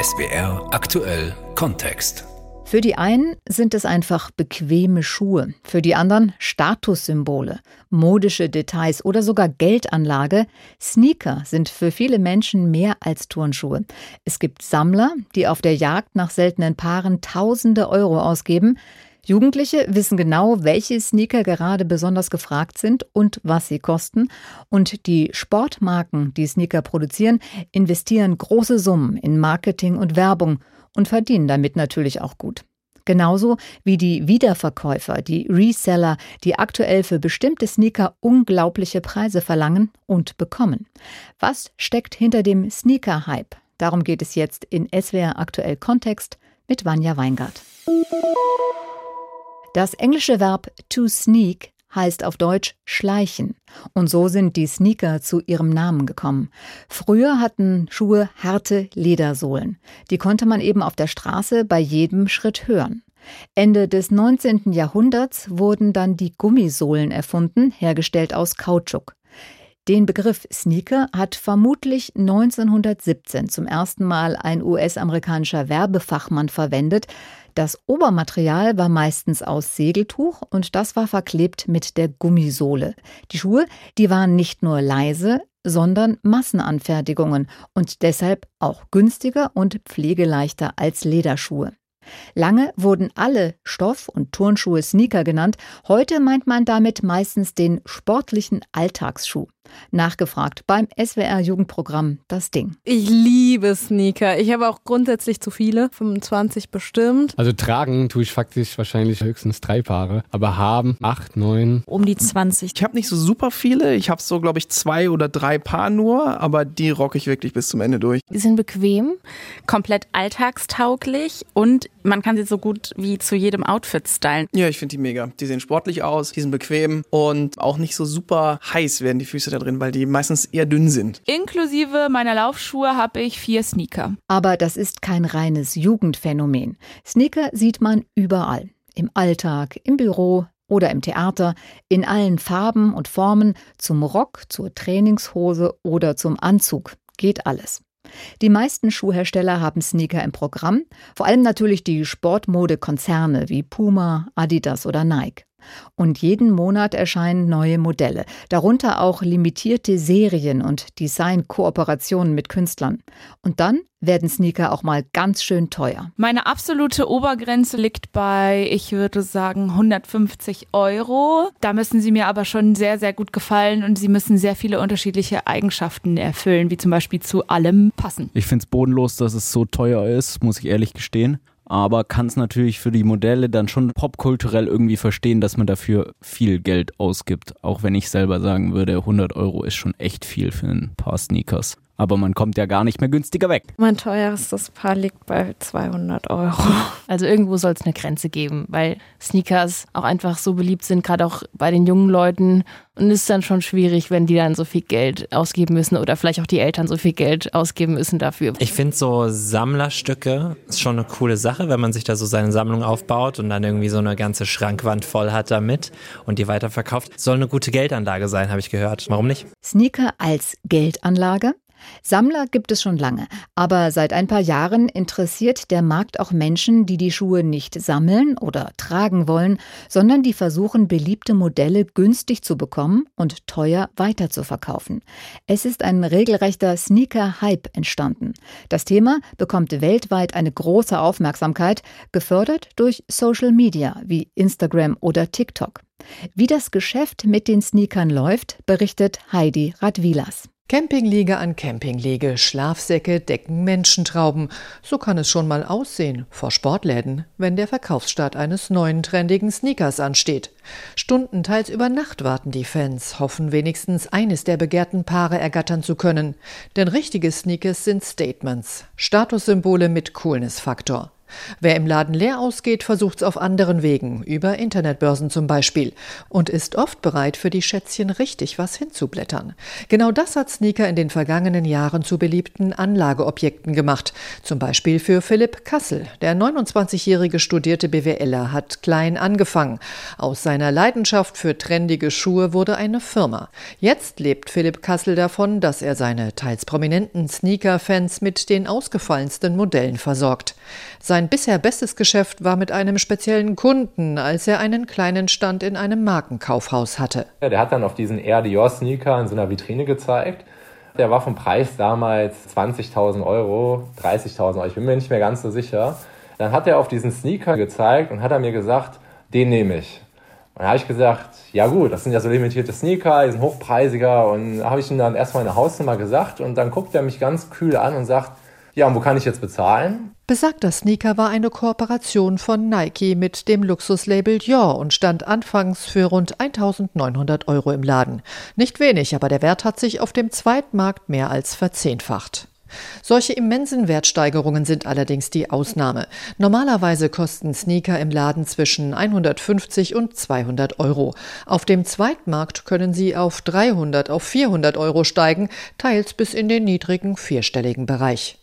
SBR aktuell Kontext. Für die einen sind es einfach bequeme Schuhe, für die anderen Statussymbole, modische Details oder sogar Geldanlage. Sneaker sind für viele Menschen mehr als Turnschuhe. Es gibt Sammler, die auf der Jagd nach seltenen Paaren tausende Euro ausgeben. Jugendliche wissen genau, welche Sneaker gerade besonders gefragt sind und was sie kosten. Und die Sportmarken, die Sneaker produzieren, investieren große Summen in Marketing und Werbung und verdienen damit natürlich auch gut. Genauso wie die Wiederverkäufer, die Reseller, die aktuell für bestimmte Sneaker unglaubliche Preise verlangen und bekommen. Was steckt hinter dem Sneaker-Hype? Darum geht es jetzt in SWR aktuell Kontext mit Vanja Weingart. Das englische Verb to sneak heißt auf Deutsch schleichen. Und so sind die Sneaker zu ihrem Namen gekommen. Früher hatten Schuhe harte Ledersohlen. Die konnte man eben auf der Straße bei jedem Schritt hören. Ende des 19. Jahrhunderts wurden dann die Gummisohlen erfunden, hergestellt aus Kautschuk. Den Begriff Sneaker hat vermutlich 1917 zum ersten Mal ein US-amerikanischer Werbefachmann verwendet. Das Obermaterial war meistens aus Segeltuch und das war verklebt mit der Gummisohle. Die Schuhe, die waren nicht nur leise, sondern Massenanfertigungen und deshalb auch günstiger und pflegeleichter als Lederschuhe. Lange wurden alle Stoff- und Turnschuhe Sneaker genannt. Heute meint man damit meistens den sportlichen Alltagsschuh. Nachgefragt beim SWR Jugendprogramm Das Ding. Ich liebe Sneaker. Ich habe auch grundsätzlich zu viele, 25 bestimmt. Also tragen tue ich faktisch wahrscheinlich höchstens drei Paare, aber haben acht, neun. Um die 20. Ich habe nicht so super viele. Ich habe so, glaube ich, zwei oder drei Paar nur, aber die rocke ich wirklich bis zum Ende durch. Die sind bequem, komplett alltagstauglich und man kann sie so gut wie zu jedem Outfit stylen. Ja, ich finde die mega. Die sehen sportlich aus, die sind bequem und auch nicht so super heiß werden die Füße da drin, weil die meistens eher dünn sind. Inklusive meiner Laufschuhe habe ich vier Sneaker. Aber das ist kein reines Jugendphänomen. Sneaker sieht man überall. Im Alltag, im Büro, oder im Theater, in allen Farben und Formen, zum Rock, zur Trainingshose oder zum Anzug. Geht alles. Die meisten Schuhhersteller haben Sneaker im Programm, vor allem natürlich die Sportmodekonzerne wie Puma, Adidas oder Nike. Und jeden Monat erscheinen neue Modelle, darunter auch limitierte Serien und Designkooperationen mit Künstlern. Und dann werden Sneaker auch mal ganz schön teuer. Meine absolute Obergrenze liegt bei, ich würde sagen, 150 Euro. Da müssen sie mir aber schon sehr, sehr gut gefallen und sie müssen sehr viele unterschiedliche Eigenschaften erfüllen, wie zum Beispiel zu allem passen. Ich finde es bodenlos, dass es so teuer ist, muss ich ehrlich gestehen aber kann es natürlich für die Modelle dann schon popkulturell irgendwie verstehen, dass man dafür viel Geld ausgibt. Auch wenn ich selber sagen würde, 100 Euro ist schon echt viel für ein paar Sneakers aber man kommt ja gar nicht mehr günstiger weg. Mein teuerstes Paar liegt bei 200 Euro. Also irgendwo soll es eine Grenze geben, weil Sneakers auch einfach so beliebt sind, gerade auch bei den jungen Leuten. Und es ist dann schon schwierig, wenn die dann so viel Geld ausgeben müssen oder vielleicht auch die Eltern so viel Geld ausgeben müssen dafür. Ich finde so Sammlerstücke ist schon eine coole Sache, wenn man sich da so seine Sammlung aufbaut und dann irgendwie so eine ganze Schrankwand voll hat damit und die weiterverkauft. Soll eine gute Geldanlage sein, habe ich gehört. Warum nicht? Sneaker als Geldanlage? Sammler gibt es schon lange, aber seit ein paar Jahren interessiert der Markt auch Menschen, die die Schuhe nicht sammeln oder tragen wollen, sondern die versuchen, beliebte Modelle günstig zu bekommen und teuer weiterzuverkaufen. Es ist ein regelrechter Sneaker-Hype entstanden. Das Thema bekommt weltweit eine große Aufmerksamkeit, gefördert durch Social Media wie Instagram oder TikTok. Wie das Geschäft mit den Sneakern läuft, berichtet Heidi Radwilas. Campingliege an Campingliege, Schlafsäcke decken Menschentrauben. So kann es schon mal aussehen vor Sportläden, wenn der Verkaufsstart eines neuen trendigen Sneakers ansteht. Stunden, teils über Nacht warten die Fans, hoffen wenigstens eines der begehrten Paare ergattern zu können. Denn richtige Sneakers sind Statements, Statussymbole mit Coolness-Faktor. Wer im Laden leer ausgeht, versucht's auf anderen Wegen, über Internetbörsen zum Beispiel, und ist oft bereit, für die Schätzchen richtig was hinzublättern. Genau das hat Sneaker in den vergangenen Jahren zu beliebten Anlageobjekten gemacht. Zum Beispiel für Philipp Kassel. Der 29-jährige studierte BWLer hat klein angefangen. Aus seiner Leidenschaft für trendige Schuhe wurde eine Firma. Jetzt lebt Philipp Kassel davon, dass er seine teils prominenten Sneaker-Fans mit den ausgefallensten Modellen versorgt. Sein bisher bestes Geschäft war mit einem speziellen Kunden, als er einen kleinen Stand in einem Markenkaufhaus hatte. Ja, der hat dann auf diesen Air Dior Sneaker in so einer Vitrine gezeigt. Der war vom Preis damals 20.000 Euro, 30.000 Euro, ich bin mir nicht mehr ganz so sicher. Dann hat er auf diesen Sneaker gezeigt und hat er mir gesagt, den nehme ich. Und dann habe ich gesagt, ja gut, das sind ja so limitierte Sneaker, die sind hochpreisiger. Und habe ich ihm dann erstmal eine Hausnummer gesagt und dann guckt er mich ganz kühl an und sagt, ja, und wo kann ich jetzt bezahlen? Besagter Sneaker war eine Kooperation von Nike mit dem Luxuslabel Dior und stand anfangs für rund 1900 Euro im Laden. Nicht wenig, aber der Wert hat sich auf dem Zweitmarkt mehr als verzehnfacht. Solche immensen Wertsteigerungen sind allerdings die Ausnahme. Normalerweise kosten Sneaker im Laden zwischen 150 und 200 Euro. Auf dem Zweitmarkt können sie auf 300, auf 400 Euro steigen, teils bis in den niedrigen vierstelligen Bereich.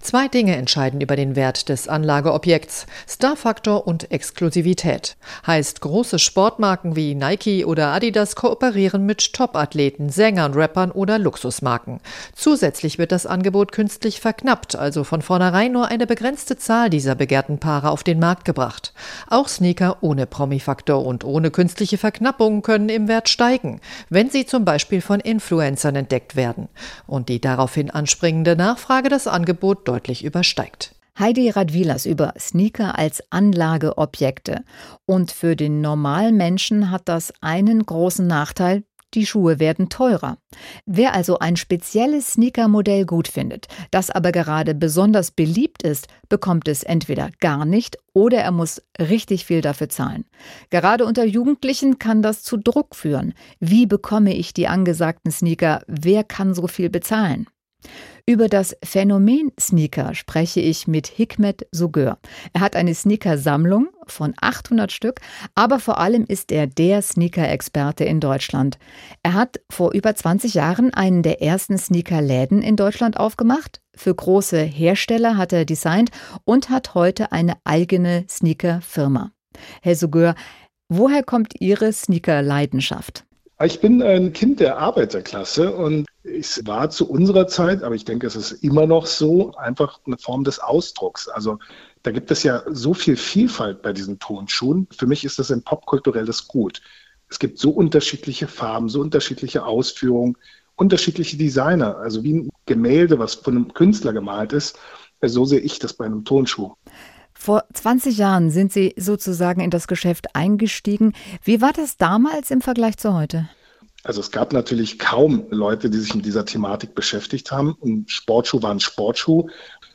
Zwei Dinge entscheiden über den Wert des Anlageobjekts: Starfaktor und Exklusivität. Heißt, große Sportmarken wie Nike oder Adidas kooperieren mit Topathleten, Sängern, Rappern oder Luxusmarken. Zusätzlich wird das Angebot künstlich verknappt, also von vornherein nur eine begrenzte Zahl dieser begehrten Paare auf den Markt gebracht. Auch Sneaker ohne Promi-Faktor und ohne künstliche Verknappung können im Wert steigen, wenn sie zum Beispiel von Influencern entdeckt werden. Und die daraufhin anspringende Nachfrage das Angebot Angebot deutlich übersteigt. Heidi Radwilas über Sneaker als Anlageobjekte. Und für den normalen Menschen hat das einen großen Nachteil, die Schuhe werden teurer. Wer also ein spezielles Sneaker-Modell gut findet, das aber gerade besonders beliebt ist, bekommt es entweder gar nicht oder er muss richtig viel dafür zahlen. Gerade unter Jugendlichen kann das zu Druck führen. Wie bekomme ich die angesagten Sneaker? Wer kann so viel bezahlen? Über das Phänomen Sneaker spreche ich mit Hikmet Sugör. Er hat eine Sneaker-Sammlung von 800 Stück, aber vor allem ist er der Sneaker-Experte in Deutschland. Er hat vor über 20 Jahren einen der ersten Sneaker-Läden in Deutschland aufgemacht. Für große Hersteller hat er designt und hat heute eine eigene Sneaker-Firma. Herr Sugör, woher kommt Ihre Sneaker-Leidenschaft? Ich bin ein Kind der Arbeiterklasse und es war zu unserer Zeit, aber ich denke, es ist immer noch so, einfach eine Form des Ausdrucks. Also da gibt es ja so viel Vielfalt bei diesen Tonschuhen. Für mich ist das ein popkulturelles Gut. Es gibt so unterschiedliche Farben, so unterschiedliche Ausführungen, unterschiedliche Designer. Also wie ein Gemälde, was von einem Künstler gemalt ist, so sehe ich das bei einem Tonschuh. Vor 20 Jahren sind Sie sozusagen in das Geschäft eingestiegen. Wie war das damals im Vergleich zu heute? Also es gab natürlich kaum Leute, die sich mit dieser Thematik beschäftigt haben. Ein Sportschuh war ein Sportschuh.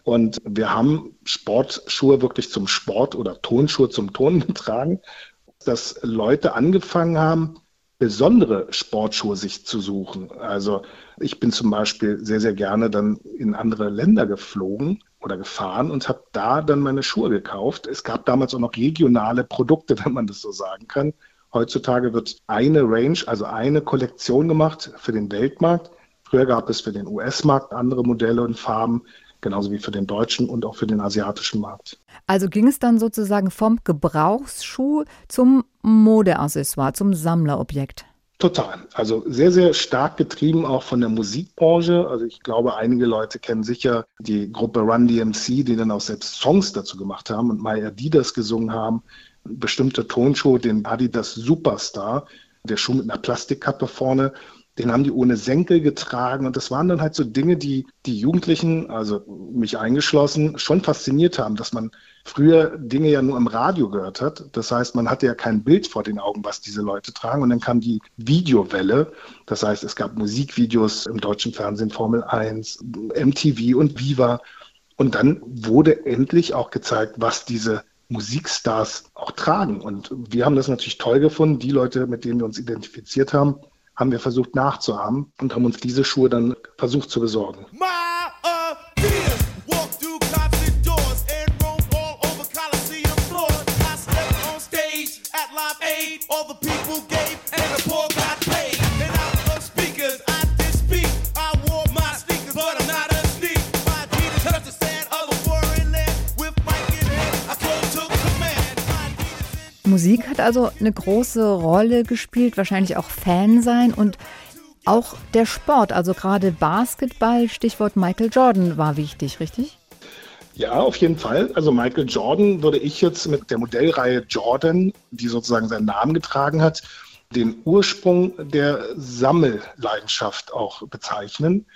Und wir haben Sportschuhe wirklich zum Sport oder Tonschuhe zum Tonen getragen, dass Leute angefangen haben, besondere Sportschuhe sich zu suchen. Also ich bin zum Beispiel sehr, sehr gerne dann in andere Länder geflogen oder gefahren und habe da dann meine Schuhe gekauft. Es gab damals auch noch regionale Produkte, wenn man das so sagen kann. Heutzutage wird eine Range, also eine Kollektion gemacht für den Weltmarkt. Früher gab es für den US-Markt andere Modelle und Farben, genauso wie für den deutschen und auch für den asiatischen Markt. Also ging es dann sozusagen vom Gebrauchsschuh zum Modeaccessoire, zum Sammlerobjekt? Total. Also sehr, sehr stark getrieben auch von der Musikbranche. Also ich glaube, einige Leute kennen sicher die Gruppe Run DMC, die dann auch selbst Songs dazu gemacht haben und My Adidas gesungen haben. Ein bestimmter Tonschuh, den Adidas Superstar, der Schuh mit einer Plastikkappe vorne, den haben die ohne Senkel getragen. Und das waren dann halt so Dinge, die die Jugendlichen, also mich eingeschlossen, schon fasziniert haben, dass man früher Dinge ja nur im Radio gehört hat. Das heißt, man hatte ja kein Bild vor den Augen, was diese Leute tragen. Und dann kam die Videowelle. Das heißt, es gab Musikvideos im deutschen Fernsehen, Formel 1, MTV und Viva. Und dann wurde endlich auch gezeigt, was diese Musikstars auch tragen. Und wir haben das natürlich toll gefunden. Die Leute, mit denen wir uns identifiziert haben, haben wir versucht nachzuahmen und haben uns diese Schuhe dann versucht zu besorgen. Musik hat also eine große Rolle gespielt, wahrscheinlich auch Fan sein und auch der Sport, also gerade Basketball, Stichwort Michael Jordan war wichtig, richtig? Ja, auf jeden Fall. Also Michael Jordan würde ich jetzt mit der Modellreihe Jordan, die sozusagen seinen Namen getragen hat, den Ursprung der Sammelleidenschaft auch bezeichnen,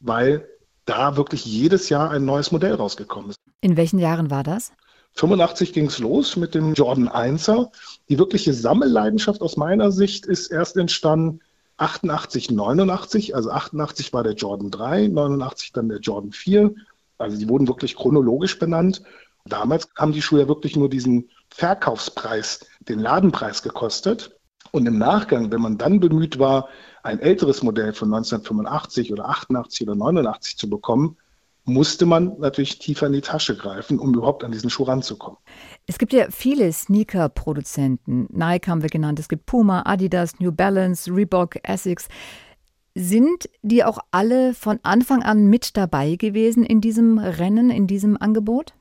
weil da wirklich jedes Jahr ein neues Modell rausgekommen ist. In welchen Jahren war das? 85 ging es los mit dem Jordan 1er. Die wirkliche Sammelleidenschaft aus meiner Sicht ist erst entstanden 88, 89. Also 88 war der Jordan 3, 89 dann der Jordan 4. Also die wurden wirklich chronologisch benannt. Damals haben die Schuhe ja wirklich nur diesen Verkaufspreis, den Ladenpreis gekostet. Und im Nachgang, wenn man dann bemüht war, ein älteres Modell von 1985 oder 88 oder 89 zu bekommen, musste man natürlich tiefer in die Tasche greifen, um überhaupt an diesen Schuh ranzukommen. Es gibt ja viele Sneaker-Produzenten. Nike haben wir genannt, es gibt Puma, Adidas, New Balance, Reebok, Essex. Sind die auch alle von Anfang an mit dabei gewesen in diesem Rennen, in diesem Angebot?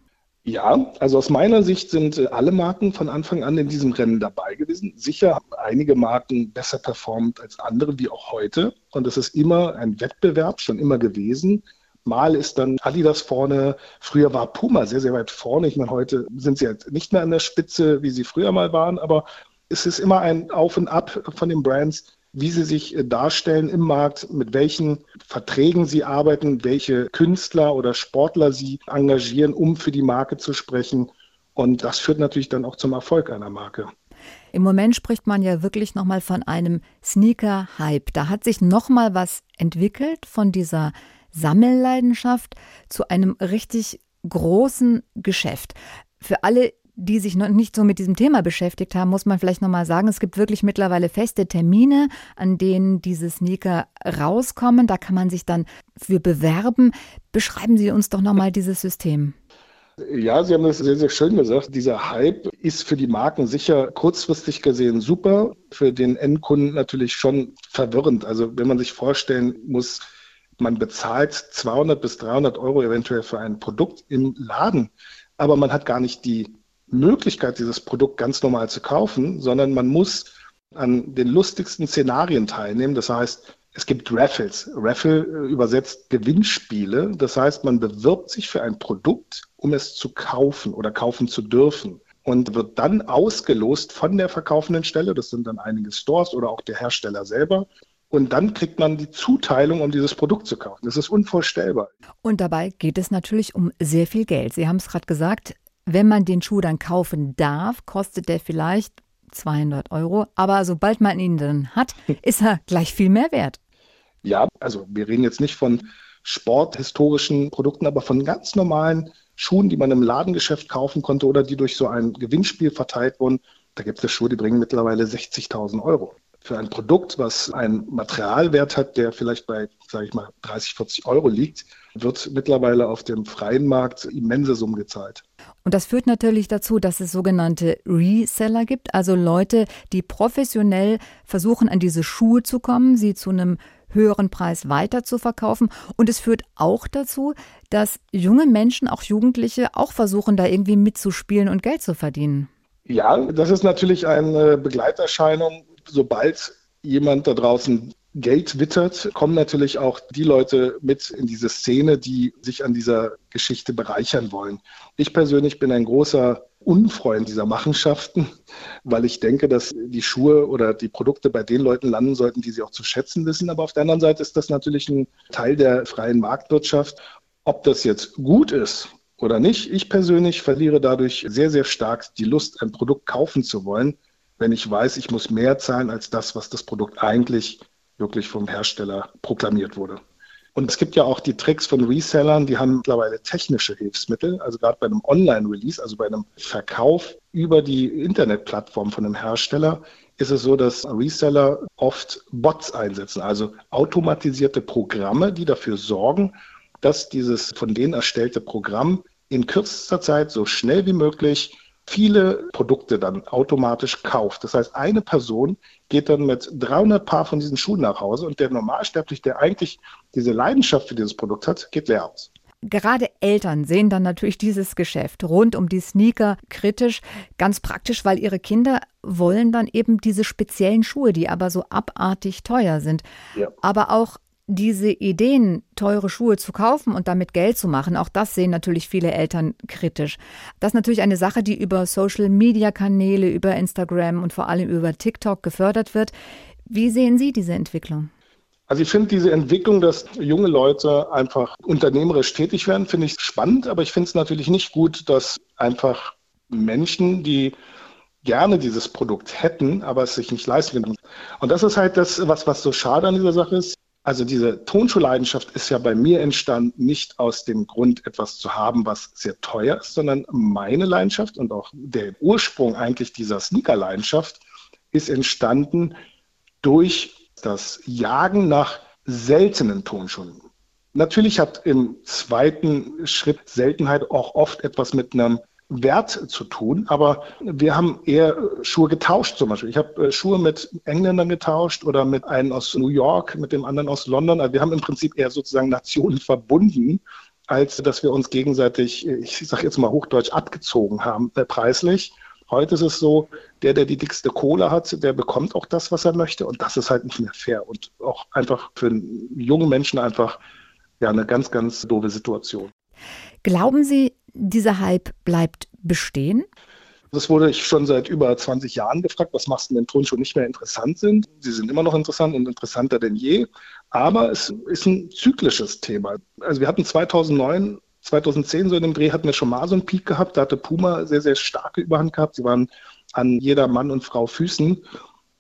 Ja, also aus meiner Sicht sind äh, alle Marken von Anfang an in diesem Rennen dabei gewesen. Sicher haben einige Marken besser performt als andere, wie auch heute. Und es ist immer ein Wettbewerb, schon immer gewesen. Mal ist dann Adidas vorne. Früher war Puma sehr, sehr weit vorne. Ich meine, heute sind sie jetzt nicht mehr an der Spitze, wie sie früher mal waren. Aber es ist immer ein Auf und Ab von den Brands wie sie sich äh, darstellen im Markt, mit welchen Verträgen sie arbeiten, welche Künstler oder Sportler sie engagieren, um für die Marke zu sprechen. Und das führt natürlich dann auch zum Erfolg einer Marke. Im Moment spricht man ja wirklich nochmal von einem Sneaker-Hype. Da hat sich nochmal was entwickelt von dieser Sammelleidenschaft zu einem richtig großen Geschäft. Für alle, die sich noch nicht so mit diesem Thema beschäftigt haben, muss man vielleicht nochmal sagen, es gibt wirklich mittlerweile feste Termine, an denen diese Sneaker rauskommen. Da kann man sich dann für bewerben. Beschreiben Sie uns doch nochmal dieses System. Ja, Sie haben das sehr, sehr schön gesagt. Dieser Hype ist für die Marken sicher kurzfristig gesehen super, für den Endkunden natürlich schon verwirrend. Also wenn man sich vorstellen muss, man bezahlt 200 bis 300 Euro eventuell für ein Produkt im Laden, aber man hat gar nicht die Möglichkeit, dieses Produkt ganz normal zu kaufen, sondern man muss an den lustigsten Szenarien teilnehmen. Das heißt, es gibt Raffles. Raffle äh, übersetzt Gewinnspiele. Das heißt, man bewirbt sich für ein Produkt, um es zu kaufen oder kaufen zu dürfen und wird dann ausgelost von der verkaufenden Stelle. Das sind dann einige Stores oder auch der Hersteller selber. Und dann kriegt man die Zuteilung, um dieses Produkt zu kaufen. Das ist unvorstellbar. Und dabei geht es natürlich um sehr viel Geld. Sie haben es gerade gesagt, wenn man den Schuh dann kaufen darf, kostet der vielleicht 200 Euro. Aber sobald man ihn dann hat, ist er gleich viel mehr wert. Ja, also wir reden jetzt nicht von sporthistorischen Produkten, aber von ganz normalen Schuhen, die man im Ladengeschäft kaufen konnte oder die durch so ein Gewinnspiel verteilt wurden. Da gibt es Schuhe, die bringen mittlerweile 60.000 Euro. Für ein Produkt, was einen Materialwert hat, der vielleicht bei, sage ich mal, 30, 40 Euro liegt, wird mittlerweile auf dem freien Markt immense Summen gezahlt. Und das führt natürlich dazu, dass es sogenannte Reseller gibt, also Leute, die professionell versuchen, an diese Schuhe zu kommen, sie zu einem höheren Preis weiter zu verkaufen. Und es führt auch dazu, dass junge Menschen, auch Jugendliche, auch versuchen, da irgendwie mitzuspielen und Geld zu verdienen. Ja, das ist natürlich eine Begleiterscheinung. Sobald jemand da draußen Geld wittert, kommen natürlich auch die Leute mit in diese Szene, die sich an dieser Geschichte bereichern wollen. Ich persönlich bin ein großer Unfreund dieser Machenschaften, weil ich denke, dass die Schuhe oder die Produkte bei den Leuten landen sollten, die sie auch zu schätzen wissen. Aber auf der anderen Seite ist das natürlich ein Teil der freien Marktwirtschaft. Ob das jetzt gut ist oder nicht, ich persönlich verliere dadurch sehr, sehr stark die Lust, ein Produkt kaufen zu wollen, wenn ich weiß, ich muss mehr zahlen als das, was das Produkt eigentlich wirklich vom Hersteller proklamiert wurde. Und es gibt ja auch die Tricks von Resellern, die haben mittlerweile technische Hilfsmittel. Also gerade bei einem Online-Release, also bei einem Verkauf über die Internetplattform von einem Hersteller, ist es so, dass Reseller oft Bots einsetzen, also automatisierte Programme, die dafür sorgen, dass dieses von denen erstellte Programm in kürzester Zeit so schnell wie möglich viele Produkte dann automatisch kauft. Das heißt, eine Person geht dann mit 300 Paar von diesen Schuhen nach Hause und der Normalsterbliche, der eigentlich diese Leidenschaft für dieses Produkt hat, geht leer aus. Gerade Eltern sehen dann natürlich dieses Geschäft rund um die Sneaker kritisch, ganz praktisch, weil ihre Kinder wollen dann eben diese speziellen Schuhe, die aber so abartig teuer sind. Ja. Aber auch diese Ideen, teure Schuhe zu kaufen und damit Geld zu machen, auch das sehen natürlich viele Eltern kritisch. Das ist natürlich eine Sache, die über Social-Media-Kanäle, über Instagram und vor allem über TikTok gefördert wird. Wie sehen Sie diese Entwicklung? Also ich finde diese Entwicklung, dass junge Leute einfach unternehmerisch tätig werden, finde ich spannend, aber ich finde es natürlich nicht gut, dass einfach Menschen, die gerne dieses Produkt hätten, aber es sich nicht leisten können. Und das ist halt das, was, was so schade an dieser Sache ist. Also diese Tonschuhleidenschaft ist ja bei mir entstanden, nicht aus dem Grund, etwas zu haben, was sehr teuer ist, sondern meine Leidenschaft und auch der Ursprung eigentlich dieser Sneaker-Leidenschaft ist entstanden durch das Jagen nach seltenen Tonschuhen. Natürlich hat im zweiten Schritt Seltenheit auch oft etwas mit einem Wert zu tun, aber wir haben eher Schuhe getauscht zum Beispiel. Ich habe äh, Schuhe mit Engländern getauscht oder mit einem aus New York, mit dem anderen aus London. Also wir haben im Prinzip eher sozusagen Nationen verbunden, als dass wir uns gegenseitig, ich sage jetzt mal Hochdeutsch, abgezogen haben äh, preislich. Heute ist es so, der, der die dickste Kohle hat, der bekommt auch das, was er möchte. Und das ist halt nicht mehr fair und auch einfach für einen jungen Menschen einfach ja, eine ganz, ganz doofe Situation. Glauben Sie, dieser Hype bleibt bestehen? Das wurde ich schon seit über 20 Jahren gefragt, was machst du, wenn Turnschuhe nicht mehr interessant sind? Sie sind immer noch interessant und interessanter denn je. Aber es ist ein zyklisches Thema. Also wir hatten 2009 2010 so in dem Dreh hatten wir schon mal so einen Peak gehabt. Da hatte Puma sehr, sehr starke Überhand gehabt. Sie waren an jeder Mann und Frau Füßen.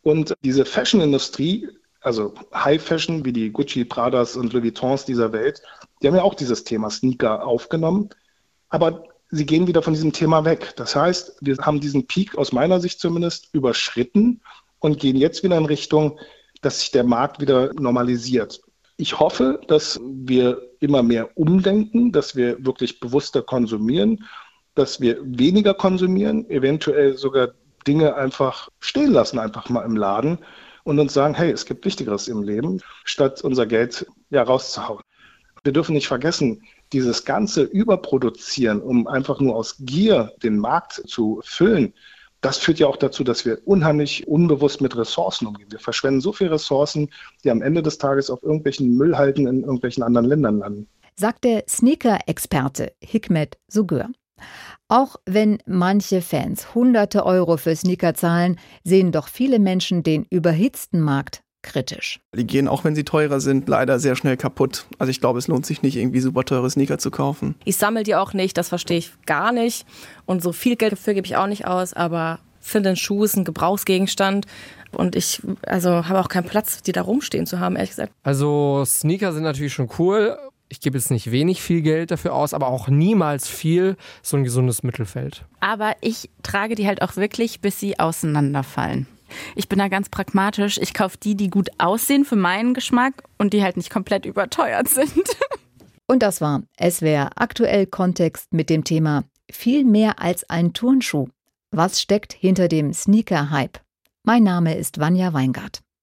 Und diese Fashion-Industrie, also High Fashion wie die Gucci, Pradas und Louis Vuittons dieser Welt, die haben ja auch dieses Thema Sneaker aufgenommen. Aber sie gehen wieder von diesem Thema weg. Das heißt, wir haben diesen Peak aus meiner Sicht zumindest überschritten und gehen jetzt wieder in Richtung, dass sich der Markt wieder normalisiert. Ich hoffe, dass wir immer mehr umdenken, dass wir wirklich bewusster konsumieren, dass wir weniger konsumieren, eventuell sogar Dinge einfach stehen lassen, einfach mal im Laden und uns sagen, hey, es gibt Wichtigeres im Leben, statt unser Geld ja rauszuhauen. Wir dürfen nicht vergessen, dieses ganze Überproduzieren, um einfach nur aus Gier den Markt zu füllen, das führt ja auch dazu, dass wir unheimlich unbewusst mit Ressourcen umgehen. Wir verschwenden so viele Ressourcen, die am Ende des Tages auf irgendwelchen Müllhalten in irgendwelchen anderen Ländern landen. Sagt der Sneaker-Experte Hikmet Sugur. Auch wenn manche Fans hunderte Euro für Sneaker zahlen, sehen doch viele Menschen den überhitzten Markt kritisch. Die gehen, auch wenn sie teurer sind, leider sehr schnell kaputt. Also ich glaube, es lohnt sich nicht, irgendwie super teure Sneaker zu kaufen. Ich sammle die auch nicht, das verstehe ich gar nicht. Und so viel Geld dafür gebe ich auch nicht aus, aber finde ein Schuh ist ein Gebrauchsgegenstand. Und ich also habe auch keinen Platz, die da rumstehen zu haben, ehrlich gesagt. Also Sneaker sind natürlich schon cool. Ich gebe jetzt nicht wenig viel Geld dafür aus, aber auch niemals viel. So ein gesundes Mittelfeld. Aber ich trage die halt auch wirklich, bis sie auseinanderfallen. Ich bin da ganz pragmatisch. Ich kaufe die, die gut aussehen für meinen Geschmack und die halt nicht komplett überteuert sind. Und das war SWR aktuell Kontext mit dem Thema viel mehr als ein Turnschuh. Was steckt hinter dem Sneaker-Hype? Mein Name ist Vanja Weingart.